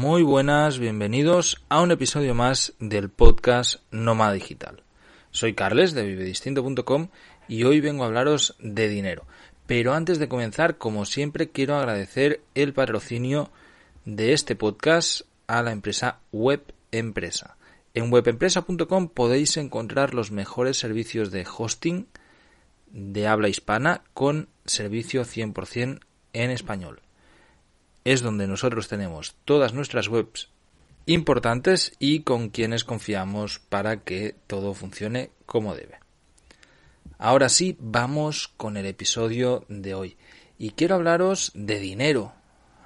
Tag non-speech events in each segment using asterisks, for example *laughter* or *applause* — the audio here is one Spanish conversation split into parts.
Muy buenas, bienvenidos a un episodio más del podcast Nómada Digital. Soy Carles de vivedistinto.com y hoy vengo a hablaros de dinero. Pero antes de comenzar, como siempre, quiero agradecer el patrocinio de este podcast a la empresa Web Empresa. En webempresa.com podéis encontrar los mejores servicios de hosting de habla hispana con servicio 100% en español es donde nosotros tenemos todas nuestras webs importantes y con quienes confiamos para que todo funcione como debe. Ahora sí, vamos con el episodio de hoy. Y quiero hablaros de dinero,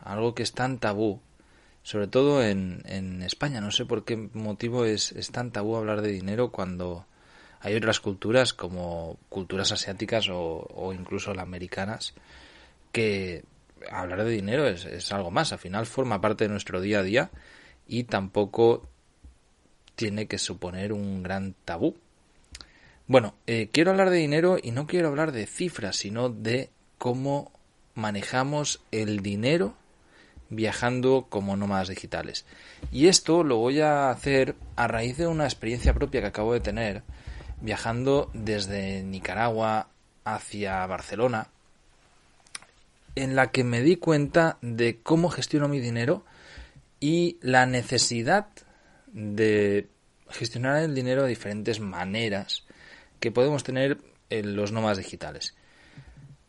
algo que es tan tabú, sobre todo en, en España. No sé por qué motivo es, es tan tabú hablar de dinero cuando hay otras culturas como culturas asiáticas o, o incluso las americanas que hablar de dinero es, algo más, al final forma parte de nuestro día a día y tampoco tiene que suponer un gran tabú. Bueno, eh, quiero hablar de dinero y no quiero hablar de cifras, sino de cómo manejamos el dinero viajando como nómadas digitales. Y esto lo voy a hacer a raíz de una experiencia propia que acabo de tener viajando desde Nicaragua hacia Barcelona en la que me di cuenta de cómo gestiono mi dinero y la necesidad de gestionar el dinero de diferentes maneras que podemos tener en los nómadas digitales.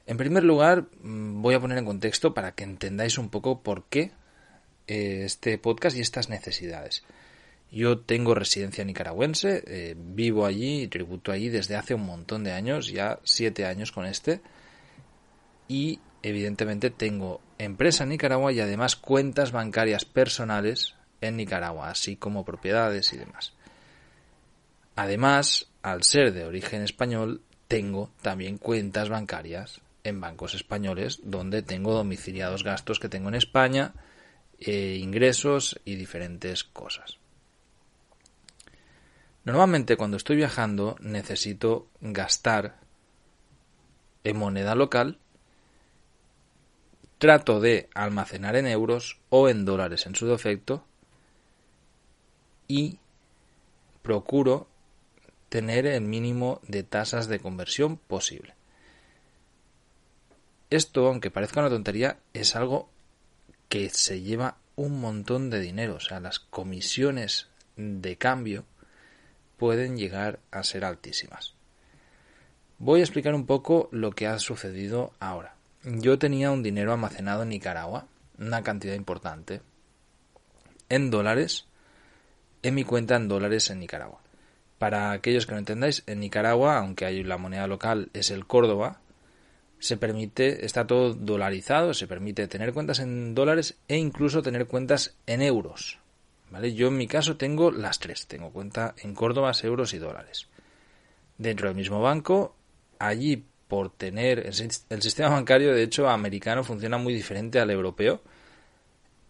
En primer lugar, mm, voy a poner en contexto para que entendáis un poco por qué eh, este podcast y estas necesidades. Yo tengo residencia nicaragüense, eh, vivo allí y tributo allí desde hace un montón de años, ya siete años con este, y evidentemente tengo empresa en Nicaragua y además cuentas bancarias personales en Nicaragua, así como propiedades y demás. Además, al ser de origen español, tengo también cuentas bancarias en bancos españoles donde tengo domiciliados gastos que tengo en España, eh, ingresos y diferentes cosas. Normalmente cuando estoy viajando necesito gastar en moneda local trato de almacenar en euros o en dólares en su defecto y procuro tener el mínimo de tasas de conversión posible. Esto, aunque parezca una tontería, es algo que se lleva un montón de dinero. O sea, las comisiones de cambio pueden llegar a ser altísimas. Voy a explicar un poco lo que ha sucedido ahora yo tenía un dinero almacenado en Nicaragua, una cantidad importante, en dólares, en mi cuenta en dólares en Nicaragua. Para aquellos que no entendáis, en Nicaragua, aunque hay la moneda local es el Córdoba, se permite, está todo dolarizado, se permite tener cuentas en dólares e incluso tener cuentas en euros. ¿Vale? Yo en mi caso tengo las tres, tengo cuenta en Córdoba, euros y dólares. Dentro del mismo banco, allí por tener el, sistema bancario, de hecho, americano funciona muy diferente al europeo.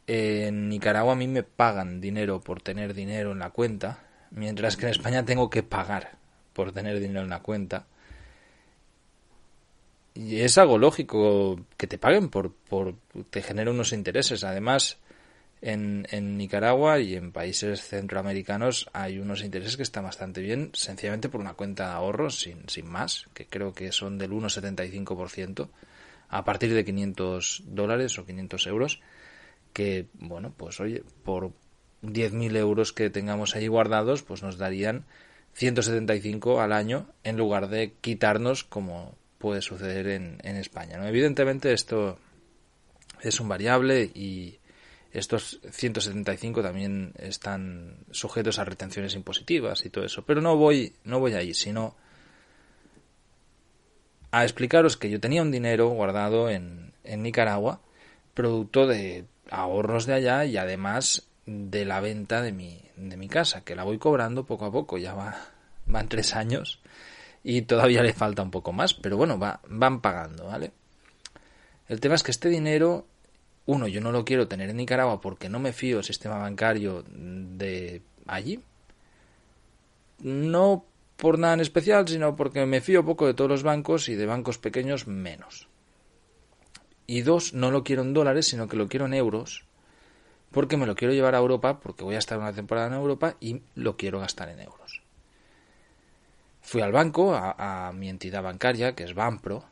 En Nicaragua a mí me pagan dinero por tener dinero en la cuenta, mientras que en España tengo que pagar por tener dinero en la cuenta. Y es algo lógico que te paguen por, por te genera unos intereses. Además, en, Nicaragua y en países centroamericanos hay unos intereses que están bastante bien, sencillamente por una cuenta de ahorros, sin, sin más, que creo que son del 1,75% a partir de 500 dólares o 500 euros, que, bueno, pues oye, por 10.000 euros que tengamos ahí guardados, pues nos darían 175 al año en lugar de quitarnos como puede suceder en, en España. ¿no? Evidentemente esto es un variable y estos 175 también están sujetos a retenciones impositivas y todo eso. Pero no voy, no voy ahí, sino a explicaros que yo tenía un dinero guardado en, en Nicaragua, producto de ahorros de allá y además de la venta de mi, de mi casa, que la voy cobrando poco a poco, ya va, van tres años y todavía le falta un poco más, pero bueno, va, van pagando, ¿vale? El tema es que este dinero, uno, yo no lo quiero tener en Nicaragua porque no me fío del sistema bancario de allí. No por nada en especial, sino porque me fío poco de todos los bancos y de bancos pequeños menos. Y dos, no lo quiero en dólares, sino que lo quiero en euros, porque me lo quiero llevar a Europa, porque voy a estar una temporada en Europa y lo quiero gastar en euros. Fui al banco, a, a mi entidad bancaria, que es Banpro,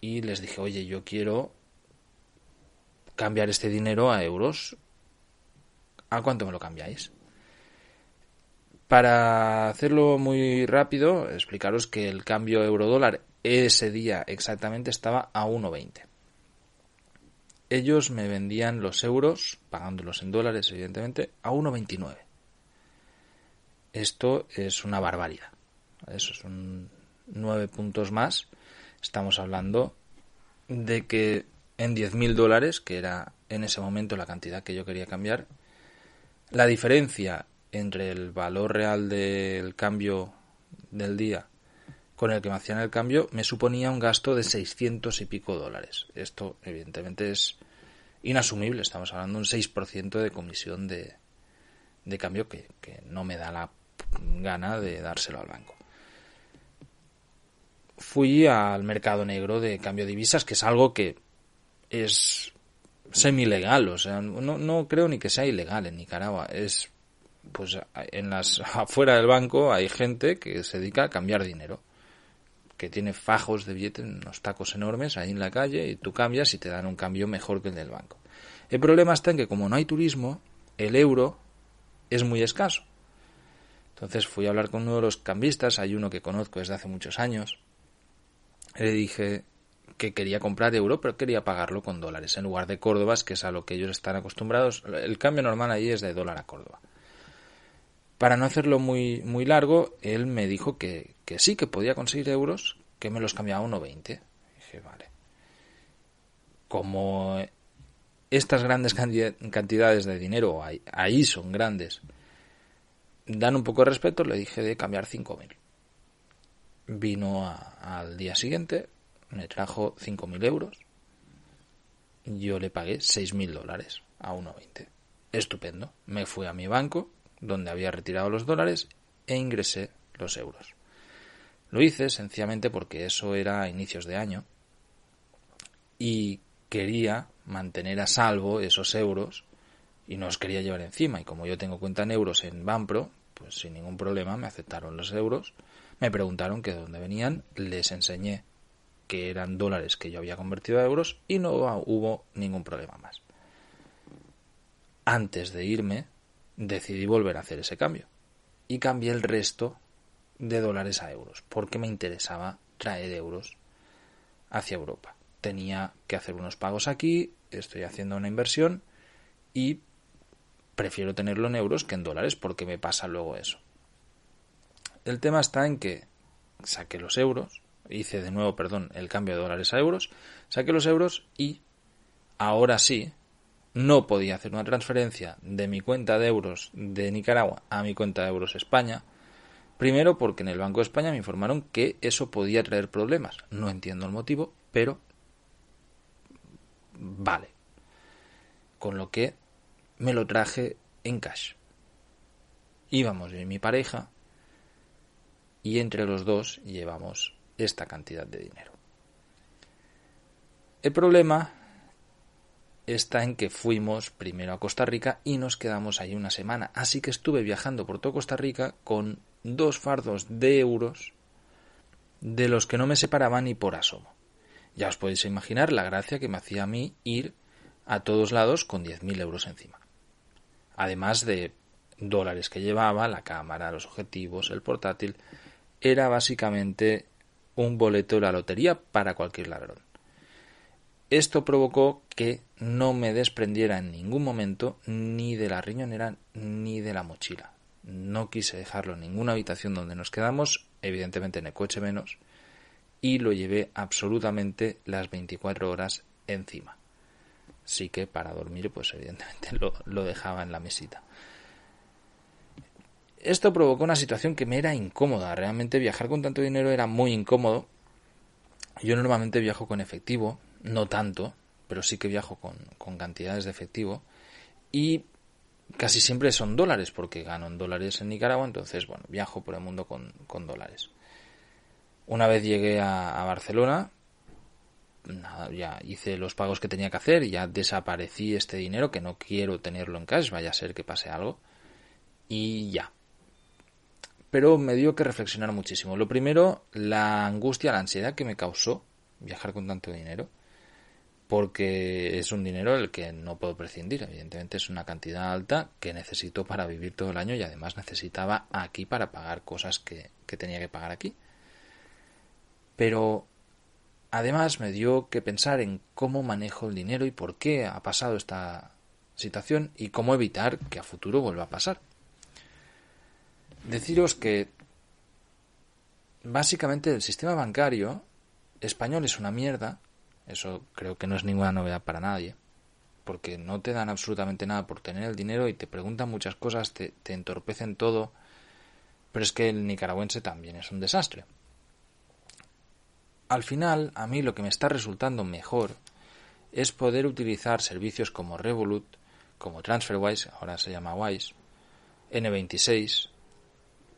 y les dije, oye, yo quiero cambiar este dinero a euros. ¿A cuánto me lo cambiáis? Para hacerlo muy rápido, explicaros que el cambio euro-dólar ese día exactamente estaba a 1,20. Ellos me vendían los euros, pagándolos en dólares evidentemente, a 1,29. Esto es una barbaridad. Eso son nueve puntos más. Estamos hablando de que en 10.000 dólares, que era en ese momento la cantidad que yo quería cambiar, la diferencia entre el valor real del cambio del día con el que me hacían el cambio me suponía un gasto de 600 y pico dólares. Esto evidentemente es inasumible, estamos hablando de un 6% de comisión de, de cambio que, que no me da la gana de dárselo al banco. Fui al mercado negro de cambio de divisas, que es algo que es semi-legal, o sea, no, no creo ni que sea ilegal en Nicaragua, es pues en las afuera del banco hay gente que se dedica a cambiar dinero, que tiene fajos de billetes, unos tacos enormes ahí en la calle y tú cambias y te dan un cambio mejor que el del banco. El problema está en que como no hay turismo, el euro es muy escaso. Entonces fui a hablar con uno de los cambistas, hay uno que conozco desde hace muchos años, le dije que quería comprar euro, pero quería pagarlo con dólares en lugar de córdobas, que es a lo que ellos están acostumbrados. El cambio normal allí es de dólar a Córdoba. Para no hacerlo muy, muy largo, él me dijo que, que sí, que podía conseguir euros, que me los cambiaba a 1,20. Dije, vale. Como estas grandes cantidades de dinero, ahí, ahí son grandes, dan un poco de respeto, le dije de cambiar 5.000 vino al día siguiente, me trajo 5.000 euros, yo le pagué 6.000 dólares a 1,20. Estupendo. Me fui a mi banco, donde había retirado los dólares, e ingresé los euros. Lo hice sencillamente porque eso era a inicios de año y quería mantener a salvo esos euros y no os quería llevar encima. Y como yo tengo cuenta en euros en Banpro, pues sin ningún problema me aceptaron los euros me preguntaron que de dónde venían, les enseñé que eran dólares que yo había convertido a euros y no hubo ningún problema más. Antes de irme, decidí volver a hacer ese cambio y cambié el resto de dólares a euros porque me interesaba traer euros hacia Europa. Tenía que hacer unos pagos aquí, estoy haciendo una inversión y prefiero tenerlo en euros que en dólares porque me pasa luego eso. El tema está en que saqué los euros, hice de nuevo, perdón, el cambio de dólares a euros, saqué los euros y ahora sí no podía hacer una transferencia de mi cuenta de euros de Nicaragua a mi cuenta de euros España. Primero porque en el Banco de España me informaron que eso podía traer problemas. No entiendo el motivo, pero vale. Con lo que me lo traje en cash. Íbamos en mi pareja y entre los dos llevamos esta cantidad de dinero. El problema está en que fuimos primero a Costa Rica y nos quedamos ahí una semana, así que estuve viajando por todo Costa Rica con dos fardos de euros de los que no me separaban ni por asomo. Ya os podéis imaginar la gracia que me hacía a mí ir a todos lados con 10.000 euros encima. Además de dólares que llevaba, la cámara, los objetivos, el portátil, era básicamente un boleto de la lotería para cualquier ladrón. Esto provocó que no me desprendiera en ningún momento ni de la riñonera ni de la mochila. No quise dejarlo en ninguna habitación donde nos quedamos, evidentemente en el coche menos, y lo llevé absolutamente las 24 horas encima. Sí que para dormir, pues evidentemente *laughs* lo, lo dejaba en la mesita. Esto provocó una situación que me era incómoda. Realmente viajar con tanto dinero era muy incómodo. Yo normalmente viajo con efectivo, no tanto, pero sí que viajo con, con cantidades de efectivo. Y casi siempre son dólares, porque gano en dólares en Nicaragua, entonces, bueno, viajo por el mundo con, con dólares. Una vez llegué a, Barcelona, ya hice los pagos que tenía que hacer, ya desaparecí este dinero, que no quiero tenerlo en cash, vaya a ser que pase algo, y ya. Pero me dio que reflexionar muchísimo. Lo primero, la angustia, la ansiedad que me causó viajar con tanto dinero porque es un dinero el que no puedo prescindir. Evidentemente es una cantidad alta que necesito para vivir todo el año y además necesitaba aquí para pagar cosas que, tenía que pagar aquí. Pero además me dio que pensar en cómo manejo el dinero y por qué ha pasado esta situación y cómo evitar que a futuro vuelva a pasar. Deciros que básicamente el sistema bancario español es una mierda eso creo que no es ninguna novedad para nadie. Porque no te dan absolutamente nada por tener el dinero y te preguntan muchas cosas, te, te entorpecen todo. Pero es que el nicaragüense también es un desastre. Al final, a mí lo que me está resultando mejor es poder utilizar servicios como Revolut, como TransferWise, ahora se llama Wise, N26,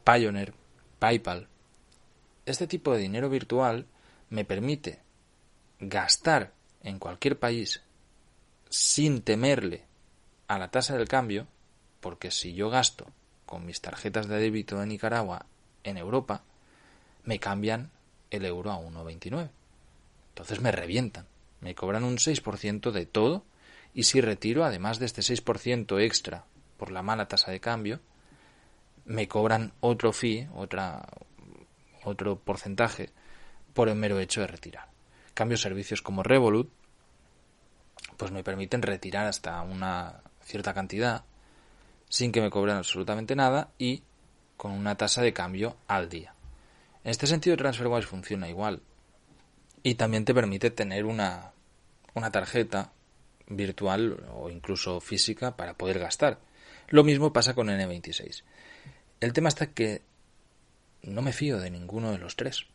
Pioneer, PayPal. Este tipo de dinero virtual me permite gastar en cualquier país sin temerle a la tasa del cambio, porque si yo gasto con mis tarjetas de débito de Nicaragua en Europa, me cambian el euro a 1,29. Entonces me revientan, me cobran un 6% de todo y si retiro, además de este 6% extra por la mala tasa de cambio, me cobran otro fee, otra, otro porcentaje por el mero hecho de retirar cambio, servicios como Revolut, pues me permiten retirar hasta una cierta cantidad sin que me cobren absolutamente nada y con una tasa de cambio al día. En este sentido, TransferWise funciona igual. Y también te permite tener una, una tarjeta virtual o incluso física para poder gastar. Lo mismo pasa con N26. El tema está que no me fío de ninguno de los tres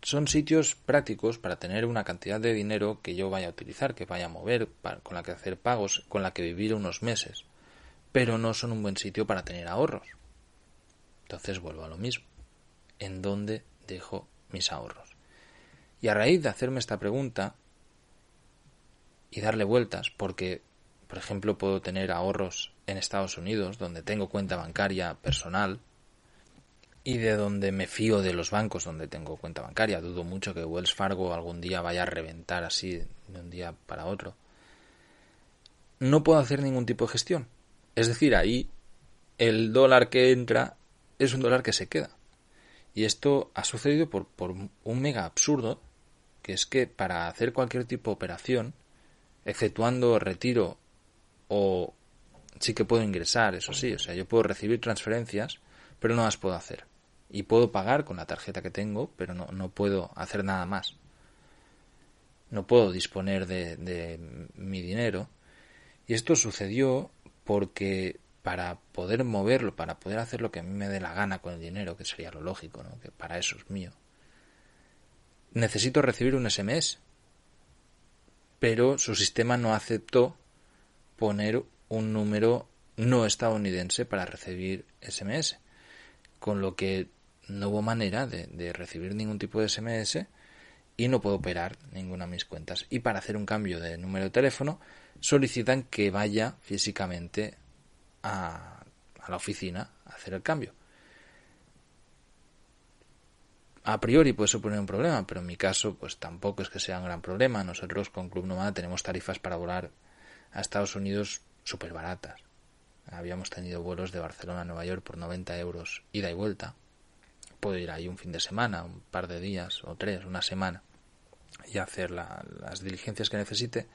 son sitios prácticos para tener una cantidad de dinero que yo vaya a utilizar, que vaya a mover, con la que hacer pagos, con la que vivir unos meses. Pero no son un buen sitio para tener ahorros. Entonces vuelvo a lo mismo. ¿En dónde dejo mis ahorros? Y a raíz de hacerme esta pregunta y darle vueltas, porque, por ejemplo, puedo tener ahorros en Estados Unidos, donde tengo cuenta bancaria personal, y de donde me fío de los bancos donde tengo cuenta bancaria. Dudo mucho que Wells Fargo algún día vaya a reventar así de un día para otro. No puedo hacer ningún tipo de gestión. Es decir, ahí el dólar que entra es un dólar que se queda. Y esto ha sucedido por, por un mega absurdo, que es que para hacer cualquier tipo de operación, exceptuando retiro o sí que puedo ingresar, eso sí, o sea, yo puedo recibir transferencias, pero no las puedo hacer y puedo pagar con la tarjeta que tengo, pero no, no puedo hacer nada más. No puedo disponer de, de mi dinero. Y esto sucedió porque para poder moverlo, para poder hacer lo que a mí me dé la gana con el dinero, que sería lo lógico, ¿no? que para eso es mío, necesito recibir un SMS. Pero su sistema no aceptó poner un número no estadounidense para recibir SMS. Con lo que no hubo manera de, recibir ningún tipo de SMS y no puedo operar ninguna de mis cuentas. Y para hacer un cambio de número de teléfono solicitan que vaya físicamente a, a la oficina a hacer el cambio. A priori puede suponer un problema, pero en mi caso pues tampoco es que sea un gran problema. Nosotros con Club Nomada tenemos tarifas para volar a Estados Unidos súper baratas. Habíamos tenido vuelos de Barcelona a Nueva York por 90 euros ida y vuelta puedo ir ahí un fin de semana, un par de días o tres, una semana y hacer las diligencias que necesite,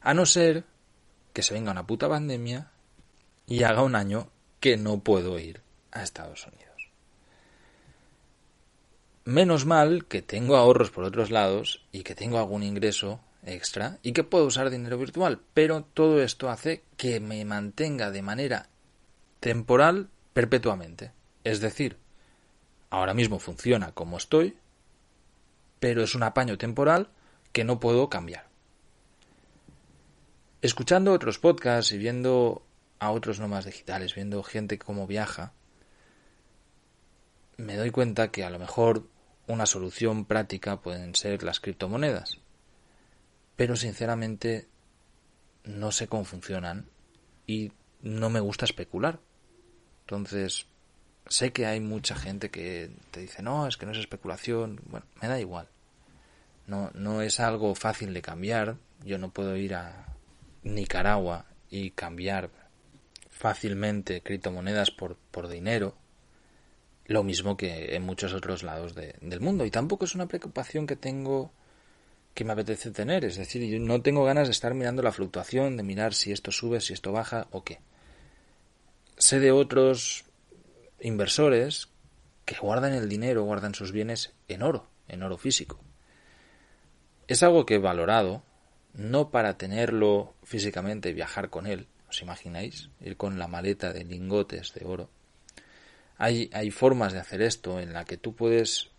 a no ser que se venga una puta pandemia y haga un año que no puedo ir a Estados Unidos. Menos mal que tengo ahorros por otros lados y que tengo algún ingreso extra y que puedo usar dinero virtual, pero todo esto hace que me mantenga de manera temporal perpetuamente. Es decir, ahora mismo funciona como estoy, pero es un apaño temporal que no puedo cambiar. Escuchando otros podcasts y viendo a otros nomás digitales, viendo gente cómo viaja, me doy cuenta que a lo mejor una solución práctica pueden ser las criptomonedas. Pero sinceramente no sé cómo funcionan y no me gusta especular. Entonces, sé que hay mucha gente que te dice, no, es que no es especulación. Bueno, me da igual. No, no es algo fácil de cambiar. Yo no puedo ir a Nicaragua y cambiar fácilmente criptomonedas por, por dinero lo mismo que en muchos otros lados del mundo. Y tampoco es una preocupación que tengo que me apetece tener. Es decir, yo no tengo ganas de estar mirando la fluctuación, de mirar si esto sube, si esto baja o qué. Sé de otros inversores que guardan el dinero, guardan sus bienes en oro, en oro físico. Es algo que he valorado, no para tenerlo físicamente y viajar con él, ¿os imagináis? Ir con la maleta de lingotes de oro, hay, hay formas de hacer esto en la que tú puedes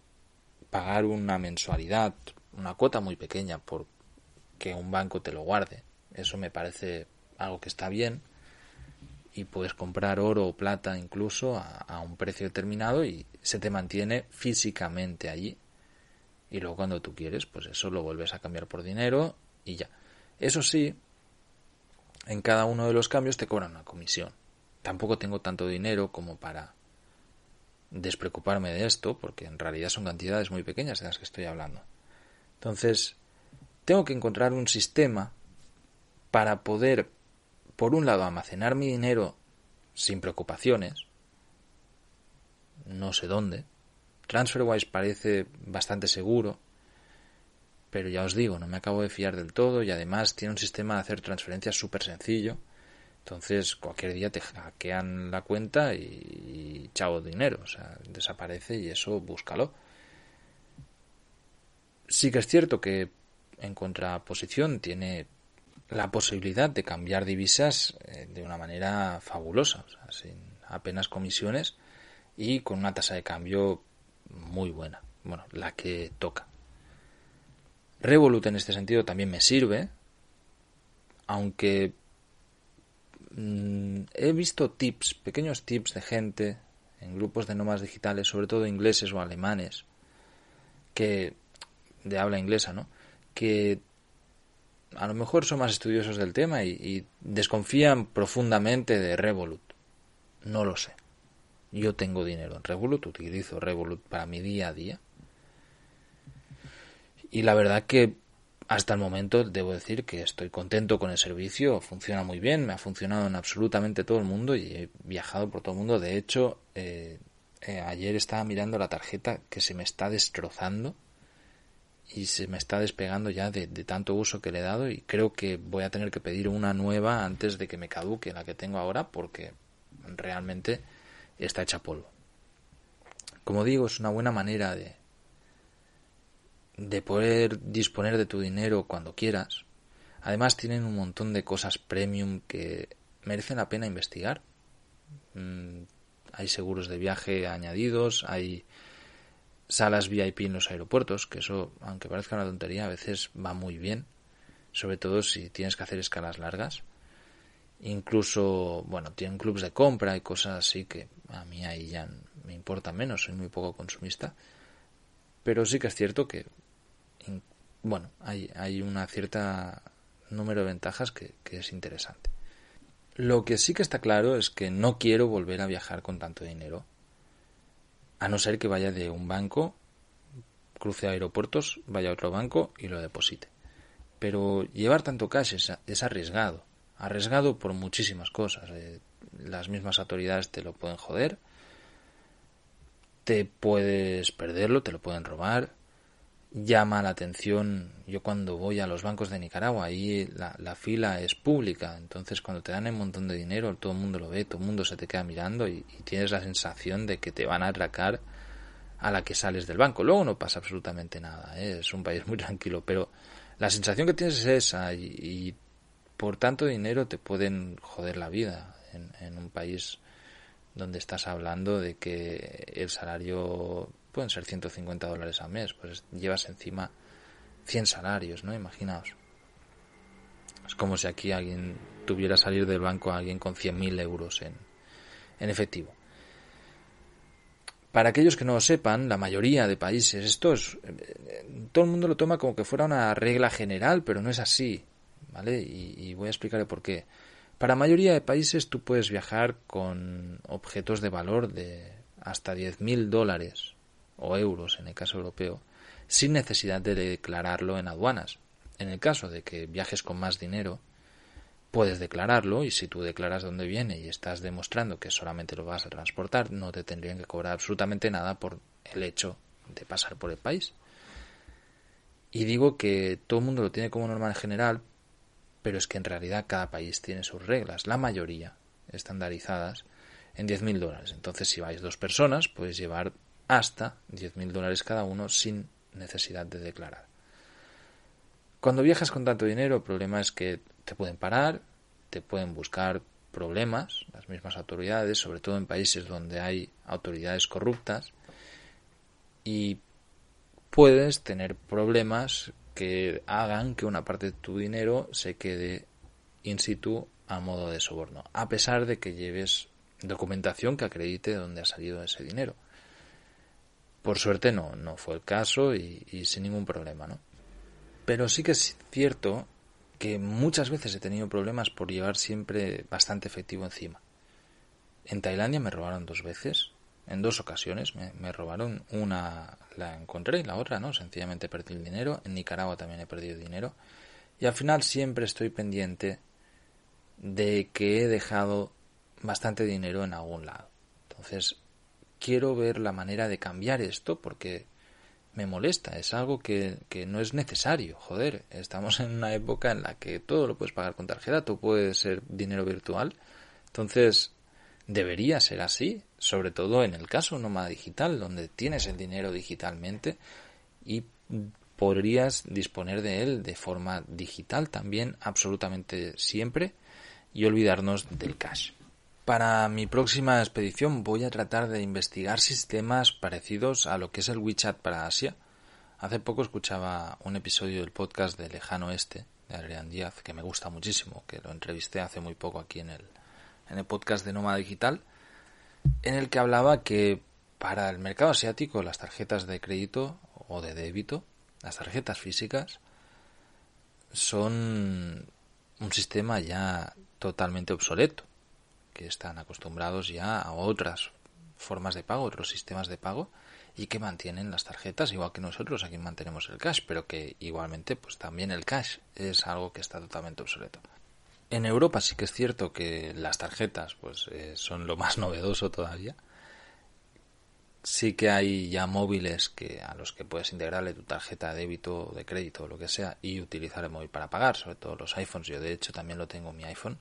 pagar una mensualidad, una cuota muy pequeña por que un banco te lo guarde. Eso me parece algo que está bien y puedes comprar oro o plata incluso a, a, un precio determinado y se te mantiene físicamente allí. Y luego cuando tú quieres, pues eso lo vuelves a cambiar por dinero y ya. Eso sí, en cada uno de los cambios te cobran una comisión. Tampoco tengo tanto dinero como para despreocuparme de esto, porque en realidad son cantidades muy pequeñas de las que estoy hablando. Entonces, tengo que encontrar un sistema para poder, por un lado, almacenar mi dinero sin preocupaciones, no sé dónde. TransferWise parece bastante seguro, pero ya os digo, no me acabo de fiar del todo y además tiene un sistema de hacer transferencias súper sencillo entonces, cualquier día te hackean la cuenta y, chao dinero, o sea, desaparece y eso búscalo. Sí que es cierto que en contraposición tiene la posibilidad de cambiar divisas eh, de una manera fabulosa, sin apenas comisiones y con una tasa de cambio muy buena, bueno, la que toca. Revolut en este sentido también me sirve, aunque Mm, he visto tips, pequeños tips de gente en grupos de nómadas digitales, sobre todo ingleses o alemanes, que de habla inglesa, ¿no? Que a lo mejor son más estudiosos del tema y, desconfían profundamente de Revolut. No lo sé. Yo tengo dinero en Revolut, utilizo Revolut para mi día a día. Y la verdad que hasta el momento debo decir que estoy contento con el servicio, funciona muy bien, me ha funcionado en absolutamente todo el mundo y he viajado por todo el mundo. De hecho, eh, eh, ayer estaba mirando la tarjeta que se me está destrozando y se me está despegando ya de, tanto uso que le he dado y creo que voy a tener que pedir una nueva antes de que me caduque la que tengo ahora porque realmente está hecha polvo. Como digo, es una buena manera de, de poder disponer de tu dinero cuando quieras. Además tienen un montón de cosas premium que merecen la pena investigar. Mm, hay seguros de viaje añadidos, hay salas VIP en los aeropuertos, que eso, aunque parezca una tontería, a veces va muy bien, sobre todo si tienes que hacer escalas largas. Incluso, bueno, tienen clubs de compra y cosas así que a mí ahí ya me importa menos, soy muy poco consumista. Pero sí que es cierto que bueno, hay, hay una cierta número de ventajas que, que es interesante. Lo que sí que está claro es que no quiero volver a viajar con tanto dinero, a no ser que vaya de un banco, cruce aeropuertos, vaya a otro banco y lo deposite. Pero llevar tanto cash es, es arriesgado, arriesgado por muchísimas cosas. Eh, las mismas autoridades te lo pueden joder, te puedes perderlo, te lo pueden robar, llama la atención. Yo cuando voy a los bancos de Nicaragua, ahí la, fila es pública, entonces cuando te dan un montón de dinero, todo el mundo lo ve, todo el mundo se te queda mirando y, tienes la sensación de que te van a atracar a la que sales del banco. Luego no pasa absolutamente nada, ¿eh? es un país muy *laughs* tranquilo, pero la sensación que tienes es esa y, por tanto dinero te pueden joder la vida en, un país donde estás hablando de que el salario pueden ser 150 dólares al mes, pues llevas encima 100 salarios, ¿no? Imaginaos. Es como si aquí alguien tuviera salir del banco a alguien con 100.000 euros en, en efectivo. Para aquellos que no lo sepan, la mayoría de países, esto es, todo el mundo lo toma como que fuera una regla general, pero no es así, ¿vale? Y, voy a explicarle por qué. Para la mayoría de países tú puedes viajar con objetos de valor de hasta 10.000 dólares o euros en el caso europeo, sin necesidad de declararlo en aduanas. En el caso de que viajes con más dinero, puedes declararlo y si tú declaras dónde viene y estás demostrando que solamente lo vas a transportar, no te tendrían que cobrar absolutamente nada por el hecho de pasar por el país. Y digo que todo el mundo lo tiene como norma en general, pero es que en realidad cada país tiene sus reglas, la mayoría estandarizadas en 10.000 dólares. Entonces, si vais dos personas, puedes llevar hasta 10.000 dólares cada uno sin necesidad de declarar. Cuando viajas con tanto dinero, el problema es que te pueden parar, te pueden buscar problemas, las mismas autoridades, sobre todo en países donde hay autoridades corruptas, y puedes tener problemas que hagan que una parte de tu dinero se quede in situ a modo de soborno, a pesar de que lleves documentación que acredite dónde ha salido ese dinero. Por suerte no, no fue el caso y, sin ningún problema, ¿no? Pero sí que es cierto que muchas veces he tenido problemas por llevar siempre bastante efectivo encima. En Tailandia me robaron dos veces, en dos ocasiones me, robaron, una la encontré y la otra no, sencillamente perdí el dinero, en Nicaragua también he perdido dinero y al final siempre estoy pendiente de que he dejado bastante dinero en algún lado. Entonces, quiero ver la manera de cambiar esto porque me molesta, es algo que, que, no es necesario, joder, estamos en una época en la que todo lo puedes pagar con tarjeta, todo puede ser dinero virtual, entonces debería ser así, sobre todo en el caso nómada digital, donde tienes el dinero digitalmente y podrías disponer de él de forma digital también absolutamente siempre y olvidarnos del cash. Para mi próxima expedición voy a tratar de investigar sistemas parecidos a lo que es el WeChat para Asia. Hace poco escuchaba un episodio del podcast de Lejano Este, de Adrián Díaz, que me gusta muchísimo, que lo entrevisté hace muy poco aquí en el, en el podcast de Nómada Digital, en el que hablaba que para el mercado asiático las tarjetas de crédito o de débito, las tarjetas físicas, son un sistema ya totalmente obsoleto que están acostumbrados ya a otras formas de pago, otros sistemas de pago y que mantienen las tarjetas igual que nosotros aquí mantenemos el cash, pero que igualmente pues también el cash es algo que está totalmente obsoleto. En Europa sí que es cierto que las tarjetas pues eh, son lo más *laughs* novedoso todavía. Sí que hay ya móviles que a los que puedes integrarle tu tarjeta de débito, de crédito o lo que sea y utilizar el móvil para pagar, sobre todo los iPhones. Yo de hecho también lo tengo en mi iPhone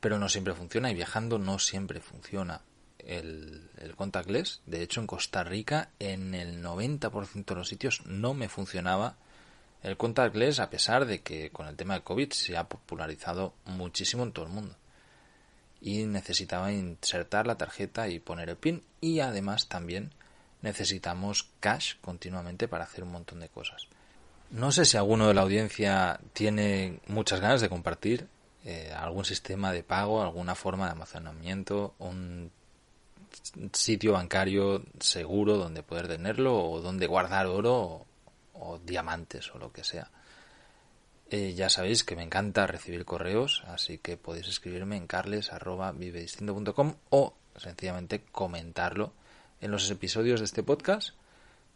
pero no siempre funciona y viajando no siempre funciona el, contactless. De hecho, en Costa Rica, en el 90% de los sitios no me funcionaba el contactless, a pesar de que con el tema de COVID se ha popularizado muchísimo en todo el mundo. Y necesitaba insertar la tarjeta y poner el PIN, y además también necesitamos cash continuamente para hacer un montón de cosas. No sé si alguno de la audiencia tiene muchas ganas de compartir eh, algún sistema de pago, alguna forma de almacenamiento, un sitio bancario seguro donde poder tenerlo o donde guardar oro o, diamantes o lo que sea. Eh, ya sabéis que me encanta recibir correos, así que podéis escribirme en carles.vivedistinto.com o sencillamente comentarlo en los episodios de este podcast.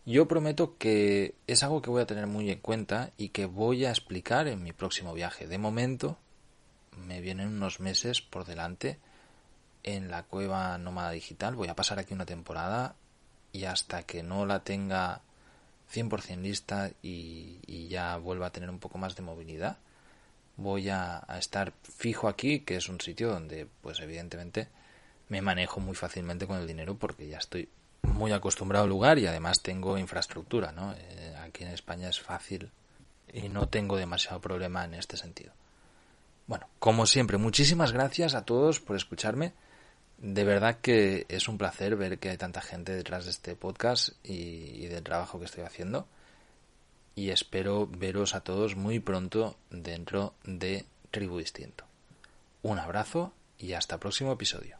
Yo prometo que es algo que voy a tener muy en cuenta y que voy a explicar en mi próximo viaje. De momento, me vienen unos meses por delante en la cueva nómada digital. Voy a pasar aquí una temporada y hasta que no la tenga 100% lista y, ya vuelva a tener un poco más de movilidad, voy a, estar fijo aquí, que es un sitio donde, pues evidentemente, me manejo muy fácilmente con el dinero porque ya estoy muy acostumbrado al lugar y además tengo infraestructura, ¿no? Eh, aquí en España es fácil y no tengo demasiado problema en este sentido. Bueno, como siempre, muchísimas gracias a todos por escucharme. De verdad que es un placer ver que hay tanta gente detrás de este podcast y, del trabajo que estoy haciendo. Y espero veros a todos muy pronto dentro de Tribu Distinto. Un abrazo y hasta el próximo episodio.